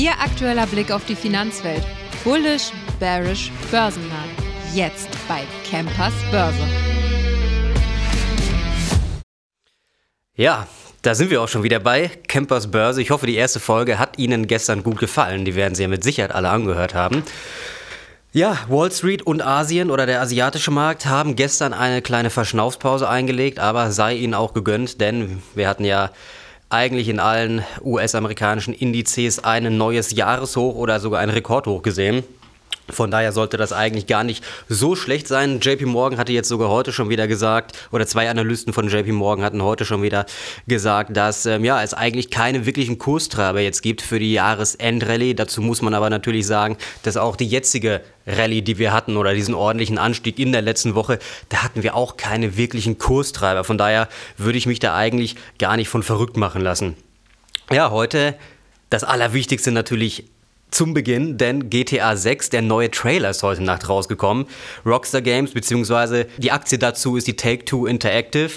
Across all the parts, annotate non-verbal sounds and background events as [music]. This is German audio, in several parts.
Ihr aktueller Blick auf die Finanzwelt. Bullish, bearish, börsennah. Jetzt bei Campers Börse. Ja, da sind wir auch schon wieder bei Campers Börse. Ich hoffe, die erste Folge hat Ihnen gestern gut gefallen. Die werden Sie ja mit Sicherheit alle angehört haben. Ja, Wall Street und Asien oder der asiatische Markt haben gestern eine kleine Verschnaufspause eingelegt, aber sei ihnen auch gegönnt, denn wir hatten ja eigentlich in allen US-amerikanischen Indizes ein neues Jahreshoch oder sogar ein Rekordhoch gesehen. Von daher sollte das eigentlich gar nicht so schlecht sein. JP Morgan hatte jetzt sogar heute schon wieder gesagt, oder zwei Analysten von JP Morgan hatten heute schon wieder gesagt, dass ähm, ja, es eigentlich keine wirklichen Kurstreiber jetzt gibt für die Jahresendrallye. Dazu muss man aber natürlich sagen, dass auch die jetzige Rallye, die wir hatten, oder diesen ordentlichen Anstieg in der letzten Woche, da hatten wir auch keine wirklichen Kurstreiber. Von daher würde ich mich da eigentlich gar nicht von verrückt machen lassen. Ja, heute das Allerwichtigste natürlich zum Beginn, denn GTA 6, der neue Trailer ist heute Nacht rausgekommen. Rockstar Games, beziehungsweise die Aktie dazu ist die Take-Two Interactive.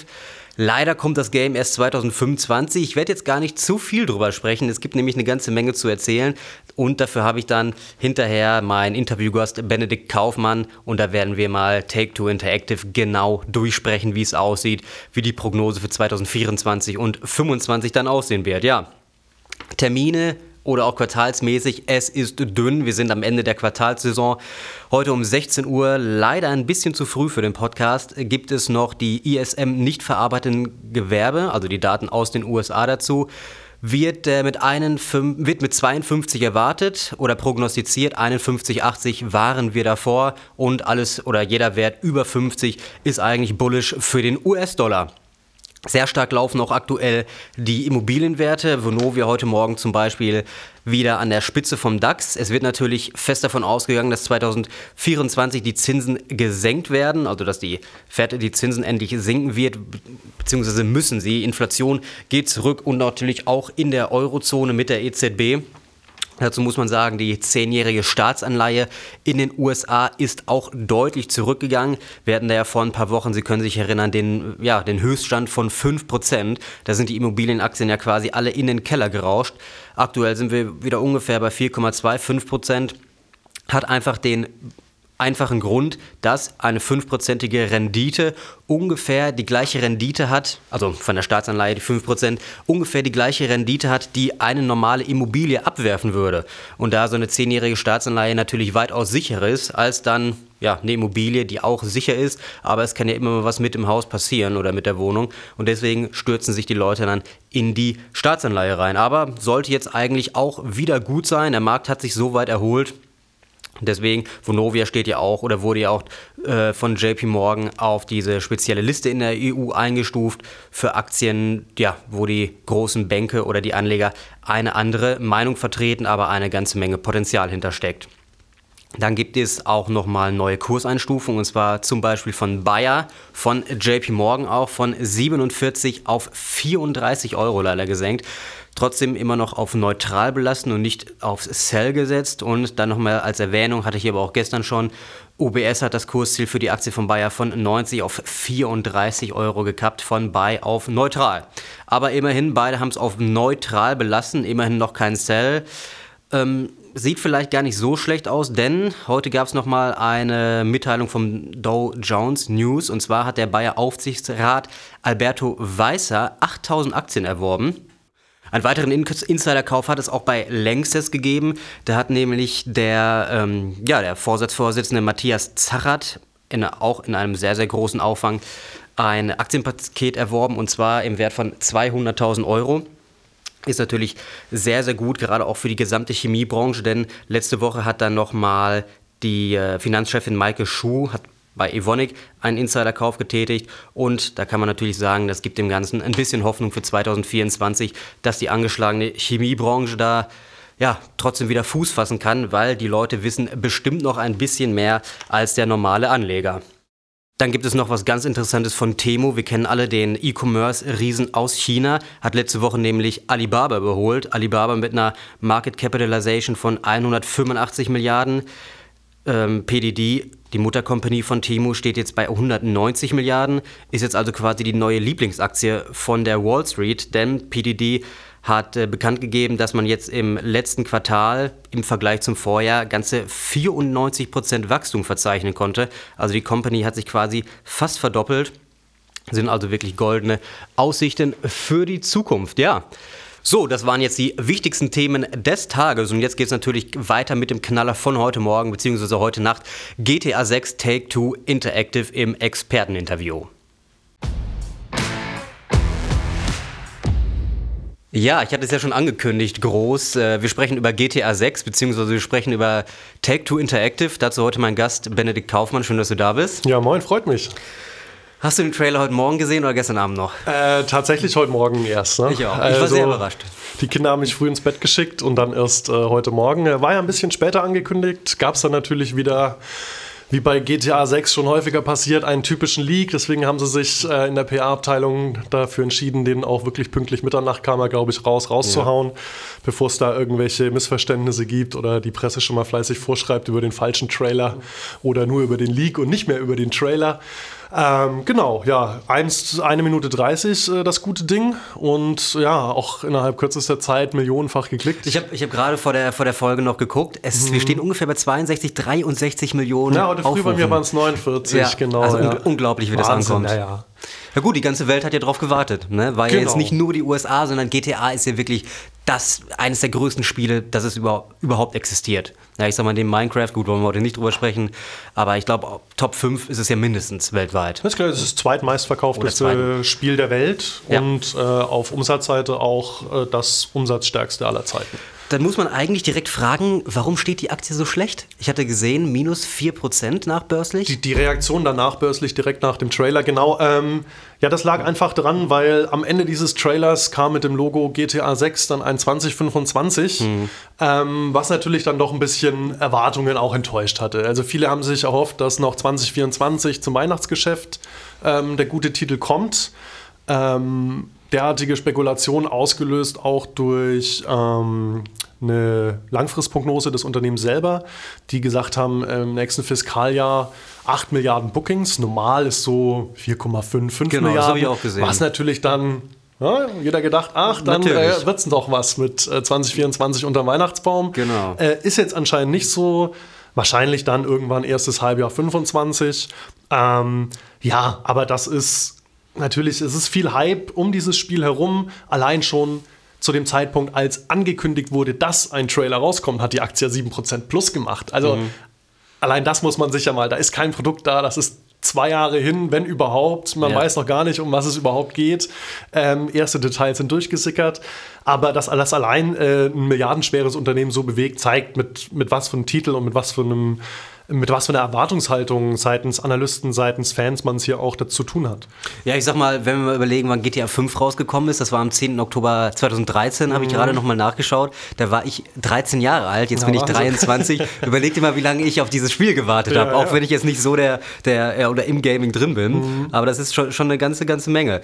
Leider kommt das Game erst 2025. Ich werde jetzt gar nicht zu viel drüber sprechen. Es gibt nämlich eine ganze Menge zu erzählen. Und dafür habe ich dann hinterher meinen Interviewgast Benedikt Kaufmann. Und da werden wir mal Take-Two Interactive genau durchsprechen, wie es aussieht, wie die Prognose für 2024 und 2025 dann aussehen wird. Ja, Termine oder auch quartalsmäßig. Es ist dünn. Wir sind am Ende der Quartalssaison. Heute um 16 Uhr, leider ein bisschen zu früh für den Podcast, gibt es noch die ISM nicht verarbeiteten Gewerbe, also die Daten aus den USA dazu. Wird, äh, mit einen, wird mit 52 erwartet oder prognostiziert. 51,80 waren wir davor und alles oder jeder Wert über 50 ist eigentlich bullish für den US-Dollar. Sehr stark laufen auch aktuell die Immobilienwerte. Vonovia heute Morgen zum Beispiel wieder an der Spitze vom DAX. Es wird natürlich fest davon ausgegangen, dass 2024 die Zinsen gesenkt werden, also dass die Fed die Zinsen endlich sinken wird, beziehungsweise müssen sie. Inflation geht zurück und natürlich auch in der Eurozone mit der EZB. Dazu muss man sagen, die zehnjährige Staatsanleihe in den USA ist auch deutlich zurückgegangen. Wir hatten da ja vor ein paar Wochen, Sie können sich erinnern, den, ja, den Höchststand von 5%. Da sind die Immobilienaktien ja quasi alle in den Keller gerauscht. Aktuell sind wir wieder ungefähr bei 4,25%. Hat einfach den einfachen Grund, dass eine fünfprozentige Rendite ungefähr die gleiche Rendite hat, also von der Staatsanleihe die 5%, ungefähr die gleiche Rendite hat, die eine normale Immobilie abwerfen würde. Und da so eine zehnjährige Staatsanleihe natürlich weitaus sicherer ist, als dann ja, eine Immobilie, die auch sicher ist, aber es kann ja immer mal was mit dem Haus passieren oder mit der Wohnung. Und deswegen stürzen sich die Leute dann in die Staatsanleihe rein. Aber sollte jetzt eigentlich auch wieder gut sein. Der Markt hat sich so weit erholt, Deswegen, Vonovia steht ja auch oder wurde ja auch äh, von JP Morgan auf diese spezielle Liste in der EU eingestuft für Aktien, ja, wo die großen Bänke oder die Anleger eine andere Meinung vertreten, aber eine ganze Menge Potenzial hintersteckt. Dann gibt es auch nochmal neue Kurseinstufungen und zwar zum Beispiel von Bayer, von JP Morgan auch von 47 auf 34 Euro leider gesenkt trotzdem immer noch auf neutral belassen und nicht auf Sell gesetzt. Und dann nochmal als Erwähnung, hatte ich aber auch gestern schon, UBS hat das Kursziel für die Aktie von Bayer von 90 auf 34 Euro gekappt, von Buy auf neutral. Aber immerhin, beide haben es auf neutral belassen, immerhin noch kein Sell. Ähm, sieht vielleicht gar nicht so schlecht aus, denn heute gab es nochmal eine Mitteilung vom Dow Jones News. Und zwar hat der Bayer Aufsichtsrat Alberto Weißer 8000 Aktien erworben. Einen weiteren Insiderkauf hat es auch bei Lanxess gegeben. Da hat nämlich der, ähm, ja, der Vorsatzvorsitzende Matthias Zachat in, auch in einem sehr, sehr großen Aufwang ein Aktienpaket erworben und zwar im Wert von 200.000 Euro. Ist natürlich sehr, sehr gut, gerade auch für die gesamte Chemiebranche, denn letzte Woche hat dann nochmal die äh, Finanzchefin Maike Schuh hat bei Evonik einen Insiderkauf getätigt und da kann man natürlich sagen, das gibt dem Ganzen ein bisschen Hoffnung für 2024, dass die angeschlagene Chemiebranche da ja, trotzdem wieder Fuß fassen kann, weil die Leute wissen bestimmt noch ein bisschen mehr als der normale Anleger. Dann gibt es noch was ganz Interessantes von Temo. Wir kennen alle den E-Commerce-Riesen aus China. Hat letzte Woche nämlich Alibaba überholt. Alibaba mit einer Market Capitalization von 185 Milliarden. Ähm, PDD Die Mutterkompanie von Temu steht jetzt bei 190 Milliarden, ist jetzt also quasi die neue Lieblingsaktie von der Wall Street, denn PDD hat äh, bekannt gegeben, dass man jetzt im letzten Quartal im Vergleich zum Vorjahr ganze 94% Wachstum verzeichnen konnte. Also die Company hat sich quasi fast verdoppelt. Sind also wirklich goldene Aussichten für die Zukunft, ja. So, das waren jetzt die wichtigsten Themen des Tages und jetzt geht es natürlich weiter mit dem Knaller von heute Morgen bzw. heute Nacht. GTA 6 Take 2 Interactive im Experteninterview. Ja, ich hatte es ja schon angekündigt, groß. Äh, wir sprechen über GTA 6, beziehungsweise wir sprechen über Take-Two Interactive. Dazu heute mein Gast Benedikt Kaufmann. Schön, dass du da bist. Ja, moin, freut mich. Hast du den Trailer heute Morgen gesehen oder gestern Abend noch? Äh, tatsächlich heute Morgen erst. Ne? Ich auch. Ich war also, sehr überrascht. Die Kinder haben mich früh ins Bett geschickt und dann erst äh, heute Morgen. War ja ein bisschen später angekündigt. Gab es dann natürlich wieder wie bei GTA 6 schon häufiger passiert, einen typischen Leak. Deswegen haben sie sich äh, in der PR-Abteilung dafür entschieden, den auch wirklich pünktlich Mitternacht kam er, glaube ich, raus, rauszuhauen, ja. bevor es da irgendwelche Missverständnisse gibt oder die Presse schon mal fleißig vorschreibt über den falschen Trailer oder nur über den Leak und nicht mehr über den Trailer. Ähm, genau, ja, eins, eine Minute 30 äh, das gute Ding und ja, auch innerhalb kürzester Zeit millionenfach geklickt. Ich habe ich hab gerade vor der, vor der Folge noch geguckt, es, mhm. wir stehen ungefähr bei 62, 63 Millionen Ja, heute früh Aufrufen. bei mir waren es 49, ja, genau. Also ja. un unglaublich, wie Wahnsinn, das ankommt. Ja, ja. Ja gut, die ganze Welt hat ja drauf gewartet. Ne? War genau. ja jetzt nicht nur die USA, sondern GTA ist ja wirklich das eines der größten Spiele, das es über, überhaupt existiert. Ja, ich sag mal, dem Minecraft, gut, wollen wir heute nicht drüber sprechen, aber ich glaube, Top 5 ist es ja mindestens weltweit. Das ist klar, es ist das zweitmeistverkaufteste Spiel der Welt ja. und äh, auf Umsatzseite auch äh, das umsatzstärkste aller Zeiten dann muss man eigentlich direkt fragen, warum steht die Aktie so schlecht? Ich hatte gesehen, minus 4% nachbörslich. Die, die Reaktion danach börslich direkt nach dem Trailer, genau. Ähm, ja, das lag einfach dran, weil am Ende dieses Trailers kam mit dem Logo GTA 6 dann ein 2025, mhm. ähm, was natürlich dann doch ein bisschen Erwartungen auch enttäuscht hatte. Also viele haben sich erhofft, dass noch 2024 zum Weihnachtsgeschäft ähm, der gute Titel kommt. Ähm, derartige Spekulation ausgelöst auch durch ähm, eine Langfristprognose des Unternehmens selber, die gesagt haben, im nächsten Fiskaljahr 8 Milliarden Bookings. Normal ist so 4,5, 5 genau, Milliarden. Das habe ich auch gesehen. Was natürlich dann ja, jeder gedacht, ach, dann äh, wird es doch was mit äh, 2024 unter dem Weihnachtsbaum. Genau. Äh, ist jetzt anscheinend nicht so. Wahrscheinlich dann irgendwann erstes Halbjahr 25. Ähm, ja, aber das ist natürlich, es ist viel Hype um dieses Spiel herum. Allein schon zu dem Zeitpunkt, als angekündigt wurde, dass ein Trailer rauskommt, hat die Aktie 7% plus gemacht. Also mhm. allein das muss man sich ja mal, da ist kein Produkt da, das ist zwei Jahre hin, wenn überhaupt. Man ja. weiß noch gar nicht, um was es überhaupt geht. Ähm, erste Details sind durchgesickert. Aber dass das allein äh, ein milliardenschweres Unternehmen so bewegt, zeigt, mit, mit was für einem Titel und mit was für einem mit was für einer Erwartungshaltung seitens Analysten, seitens Fans man es hier auch dazu tun hat. Ja, ich sag mal, wenn wir mal überlegen, wann GTA 5 rausgekommen ist, das war am 10. Oktober 2013, mhm. habe ich gerade nochmal nachgeschaut. Da war ich 13 Jahre alt, jetzt ja, bin ich 23. Überleg dir mal, wie lange ich auf dieses Spiel gewartet ja, habe, auch ja. wenn ich jetzt nicht so der, der oder im Gaming drin bin. Mhm. Aber das ist schon, schon eine ganze, ganze Menge.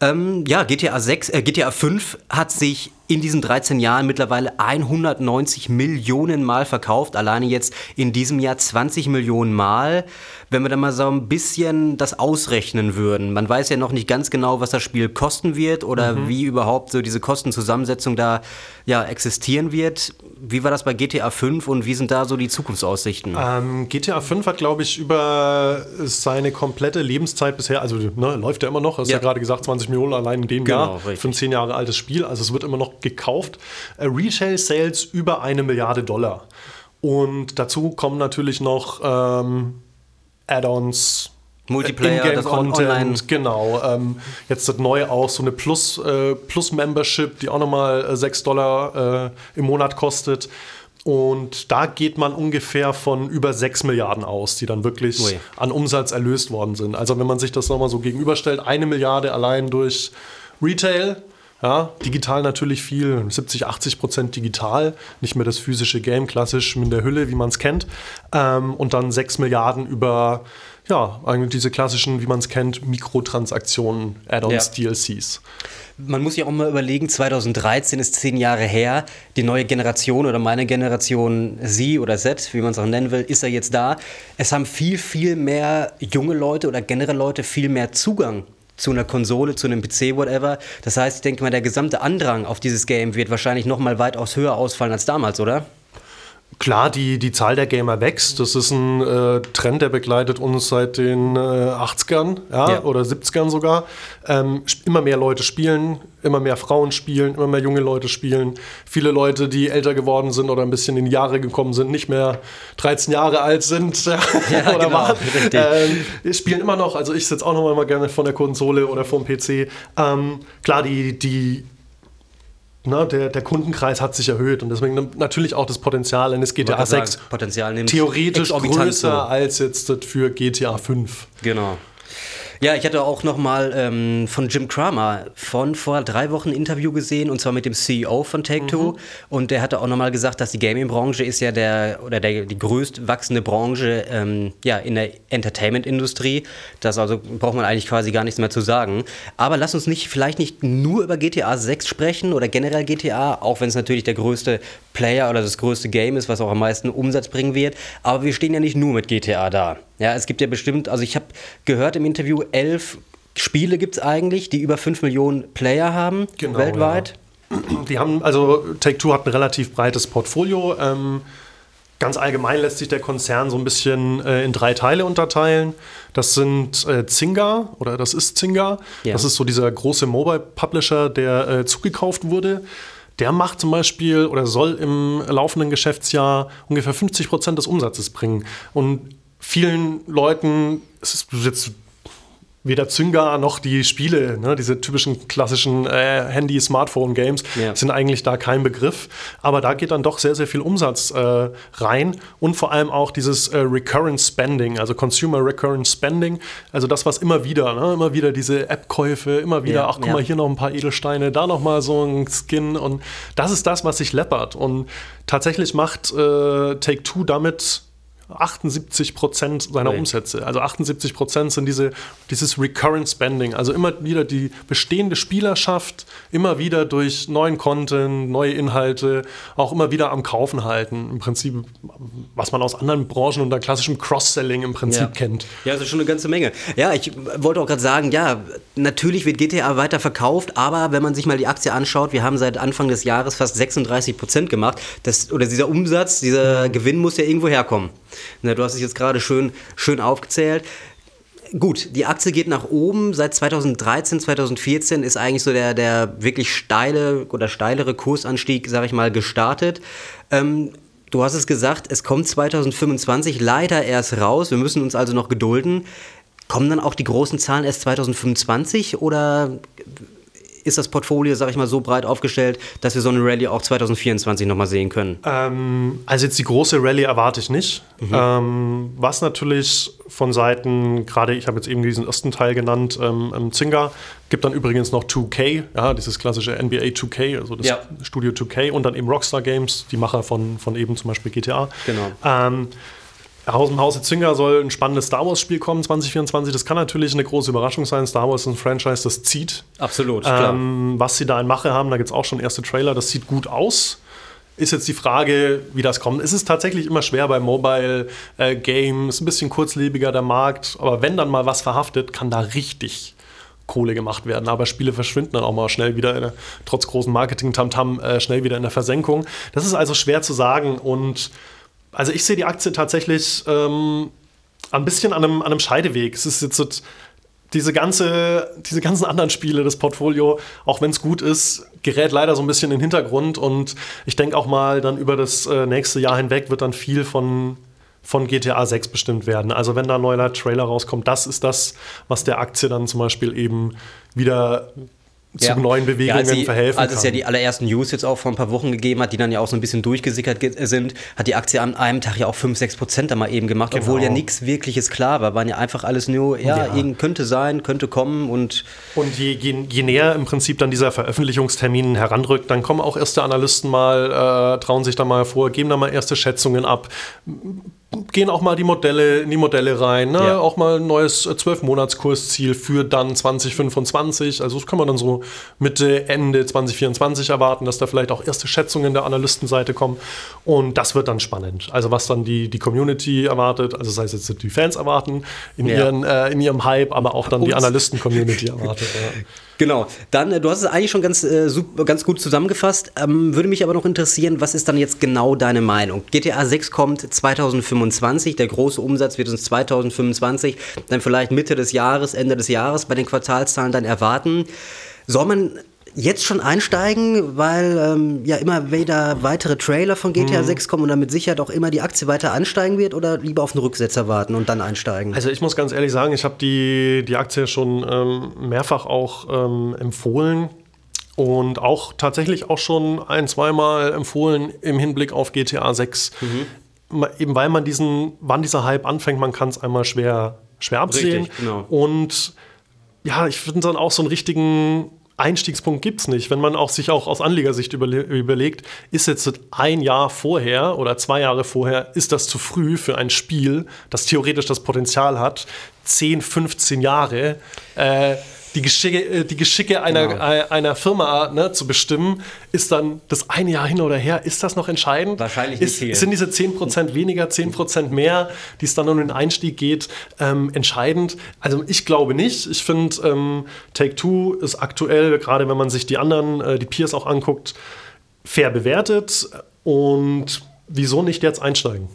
Ähm, ja, GTA 6, äh, GTA 5 hat sich in diesen 13 Jahren mittlerweile 190 Millionen Mal verkauft. Alleine jetzt in diesem Jahr 20 Millionen Mal. Wenn wir da mal so ein bisschen das ausrechnen würden. Man weiß ja noch nicht ganz genau, was das Spiel kosten wird oder mhm. wie überhaupt so diese Kostenzusammensetzung da ja, existieren wird. Wie war das bei GTA 5 und wie sind da so die Zukunftsaussichten? Ähm, GTA 5 hat, glaube ich, über seine komplette Lebenszeit bisher, also ne, läuft ja immer noch, hast ja. ja gerade gesagt, 20 Millionen allein in dem genau, Jahr richtig. für ein 10 Jahre altes Spiel. Also es wird immer noch gekauft. Äh, Retail Sales über eine Milliarde Dollar. Und dazu kommen natürlich noch ähm, Add-ons, Multiplayer, das Content, online. genau. Ähm, jetzt das neue auch so eine Plus, äh, Plus Membership, die auch nochmal äh, 6 Dollar äh, im Monat kostet. Und da geht man ungefähr von über 6 Milliarden aus, die dann wirklich Ui. an Umsatz erlöst worden sind. Also wenn man sich das nochmal so gegenüberstellt, eine Milliarde allein durch Retail, ja, digital natürlich viel, 70, 80 Prozent digital, nicht mehr das physische Game, klassisch mit der Hülle, wie man es kennt. Ähm, und dann 6 Milliarden über ja, eigentlich diese klassischen, wie man es kennt, Mikrotransaktionen, Add-ons, Ja. DLCs. Man muss ja auch mal überlegen, 2013 ist zehn Jahre her. Die neue Generation oder meine Generation Z oder Z, wie man es auch nennen will, ist ja jetzt da. Es haben viel, viel mehr junge Leute oder generell Leute viel mehr Zugang zu einer Konsole, zu einem PC, whatever. Das heißt, ich denke mal, der gesamte Andrang auf dieses Game wird wahrscheinlich noch mal weitaus höher ausfallen als damals, oder? Klar, die, die Zahl der Gamer wächst. Das ist ein äh, Trend, der begleitet uns seit den äh, 80ern ja, Ja. oder 70ern sogar. Ähm, immer mehr Leute spielen, immer mehr Frauen spielen, immer mehr junge Leute spielen. Viele Leute, die älter geworden sind oder ein bisschen in die Jahre gekommen sind, nicht mehr 13 Jahre alt sind ja, [laughs] oder genau, waren, ähm, spielen immer noch. Also ich sitze auch noch mal gerne von der Konsole oder vom PC. Ähm, klar, die, die na, der, der Kundenkreis hat sich erhöht und deswegen nimmt natürlich auch das Potenzial eines GTA Wollte gerade 6 sagen, Potenzial theoretisch größer zu. als jetzt für GTA 5. Genau. Ja, ich hatte auch noch mal ähm, von Jim Cramer von vor drei Wochen ein Interview gesehen und zwar mit dem CEO von Take-Two und der hatte auch noch mal gesagt, dass die Gaming-Branche ist ja der oder der, die größt wachsende Branche ähm, ja, in der Entertainment-Industrie. Das also braucht man eigentlich quasi gar nichts mehr zu sagen. Aber lass uns nicht vielleicht nicht nur über GTA 6 sprechen oder generell GTA, auch wenn es natürlich der größte Player oder das größte Game ist, was auch am meisten Umsatz bringen wird. Aber wir stehen ja nicht nur mit GTA da. Ja, es gibt ja bestimmt, also ich habe gehört im Interview, elf Spiele gibt es eigentlich, die über 5 Millionen Player haben Genau, weltweit. Die haben, also Take-Two hat ein relativ breites Portfolio. Ähm, ganz allgemein lässt sich der Konzern so ein bisschen äh, in drei Teile unterteilen. Das sind äh, Zynga oder das ist Zynga. Ja. Das ist so dieser große Mobile-Publisher, der äh, zugekauft wurde. Der macht zum Beispiel oder soll im laufenden Geschäftsjahr ungefähr 50 Prozent des Umsatzes bringen. Und vielen Leuten, es ist jetzt weder Zynga noch die Spiele, ne, diese typischen klassischen äh, Handy-Smartphone-Games, Ja. sind eigentlich da kein Begriff. Aber da geht dann doch sehr, sehr viel Umsatz äh, rein und vor allem auch dieses äh, Recurrent Spending, also Consumer Recurrent Spending, also das, was immer wieder, ne, immer wieder diese App-Käufe, immer wieder, Ja, ach guck ja. mal, hier noch ein paar Edelsteine, da noch mal so ein Skin und das ist das, was sich läppert. Und tatsächlich macht äh, Take-Two damit 78 Prozent seiner Ui. Umsätze. Also 78 Prozent sind diese, dieses Recurrent Spending. Also immer wieder die bestehende Spielerschaft, immer wieder durch neuen Content, neue Inhalte, auch immer wieder am Kaufen halten. Im Prinzip, was man aus anderen Branchen unter klassischem Cross-Selling im Prinzip Ja. kennt. Ja, das ist schon eine ganze Menge. Ja, ich wollte auch gerade sagen, ja, natürlich wird GTA weiter verkauft, aber wenn man sich mal die Aktie anschaut, wir haben seit Anfang des Jahres fast 36 Prozent gemacht. Das, oder dieser Umsatz, dieser Gewinn muss ja irgendwo herkommen. Na, du hast es jetzt gerade schön, schön aufgezählt. Gut, die Aktie geht nach oben. Seit 2013, 2014 ist eigentlich so der, der wirklich steile oder steilere Kursanstieg, sag ich mal, gestartet. Ähm, du hast es gesagt, es kommt 2025 leider erst raus. Wir müssen uns also noch gedulden. Kommen dann auch die großen Zahlen erst 2025 oder ist das Portfolio, sag ich mal, so breit aufgestellt, dass wir so eine Rallye auch 2024 nochmal sehen können? Ähm, also jetzt die große Rallye erwarte ich nicht. Ähm, was natürlich von Seiten, gerade ich habe jetzt eben diesen ersten Teil genannt, ähm, ähm, Zynga, gibt dann übrigens noch 2K, ja, dieses klassische NBA 2K, also das Ja. Studio 2K und dann eben Rockstar Games, die Macher von, von eben zum Beispiel GTA. Genau. Ähm, aus dem Hause Zynga soll ein spannendes Star Wars-Spiel kommen 2024. Das kann natürlich eine große Überraschung sein. Star Wars ist ein Franchise, das zieht. Absolut. Ähm, was sie da in Mache haben, da gibt es auch schon erste Trailer, das sieht gut aus. Ist jetzt die Frage, wie das kommt. Es ist tatsächlich immer schwer bei Mobile äh, Games, ein bisschen kurzlebiger der Markt, aber wenn dann mal was verhaftet, kann da richtig Kohle gemacht werden. Aber Spiele verschwinden dann auch mal schnell wieder, in der, trotz großen Marketing-Tamtam, äh, schnell wieder in der Versenkung. Das ist also schwer zu sagen und also ich sehe die Aktie tatsächlich ähm, ein bisschen an einem, an einem Scheideweg. Es ist jetzt so, diese, ganze, diese ganzen anderen Spiele, das Portfolio, auch wenn es gut ist, gerät leider so ein bisschen in den Hintergrund. Und ich denke auch mal, dann über das äh, nächste Jahr hinweg wird dann viel von, von GTA 6 bestimmt werden. Also wenn da ein neuer Trailer rauskommt, das ist das, was der Aktie dann zum Beispiel eben wieder zu neuen Bewegungen als sie, verhelfen Als es kann. ja die allerersten News jetzt auch vor ein paar Wochen gegeben hat, die dann ja auch so ein bisschen durchgesickert ge- sind, hat die Aktie an einem Tag ja auch 5, 6 Prozent da mal eben gemacht, obwohl Genau. ja nichts wirkliches klar war. Waren ja einfach alles nur, ja, Ja. könnte sein, könnte kommen und Und je, je, je näher im Prinzip dann dieser Veröffentlichungstermin heranrückt, dann kommen auch erste Analysten mal, äh, trauen sich da mal vor, geben da mal erste Schätzungen ab. Gehen auch mal die Modelle in die Modelle rein. Ne? Ja. Auch mal ein neues 12-Monats-Kursziel für dann 2025. Also das kann man dann so Mitte, Ende 2024 erwarten, dass da vielleicht auch erste Schätzungen der Analystenseite kommen. Und das wird dann spannend. Also was dann die, die Community erwartet, also sei es jetzt die Fans erwarten in, ja. ihren, äh, in ihrem Hype, aber auch dann die Analysten-Community erwartet. [laughs] Ja. Genau. Dann, äh, du hast es eigentlich schon ganz, äh, super, ganz gut zusammengefasst. Ähm, würde mich aber noch interessieren, was ist dann jetzt genau deine Meinung? GTA 6 kommt 2025, der große Umsatz wird uns 2025, dann vielleicht Mitte des Jahres, Ende des Jahres bei den Quartalszahlen dann erwarten. Soll man jetzt schon einsteigen, weil ähm, ja immer wieder weitere Trailer von GTA mhm. 6 kommen und damit sicher auch immer die Aktie weiter ansteigen wird oder lieber auf einen Rücksetzer warten und dann einsteigen? Also ich muss ganz ehrlich sagen, ich habe die, die Aktie schon ähm, mehrfach auch ähm, empfohlen und auch tatsächlich auch schon ein, zweimal empfohlen im Hinblick auf GTA 6. Mhm. Eben weil man diesen, wann dieser Hype anfängt, man kann es einmal schwer, schwer absehen. Richtig, genau. Und ja, ich finde dann auch so einen richtigen Einstiegspunkt gibt es nicht. Wenn man auch sich auch aus Anlegersicht überle überlegt, ist jetzt ein Jahr vorher oder zwei Jahre vorher, ist das zu früh für ein Spiel, das theoretisch das Potenzial hat, 10, 15 Jahre äh, die Geschicke, äh, die Geschicke einer, genau. einer Firma ne, zu bestimmen, ist dann das eine Jahr hin oder her, ist das noch entscheidend? Wahrscheinlich nicht ist, Sind diese 10% weniger, 10% mehr, die es dann um den Einstieg geht, ähm, entscheidend? Also ich glaube nicht. Ich finde, ähm, Take-Two ist aktuell, gerade wenn man sich die anderen, äh, die Peers auch anguckt, fair bewertet und wieso nicht jetzt einsteigen?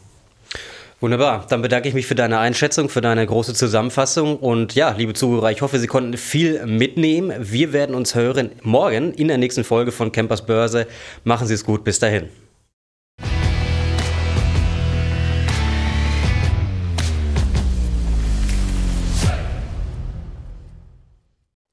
Wunderbar. Dann bedanke ich mich für deine Einschätzung, für deine große Zusammenfassung. Und ja, liebe Zuhörer, ich hoffe, Sie konnten viel mitnehmen. Wir werden uns hören morgen in der nächsten Folge von Campers Börse. Machen Sie es gut. Bis dahin.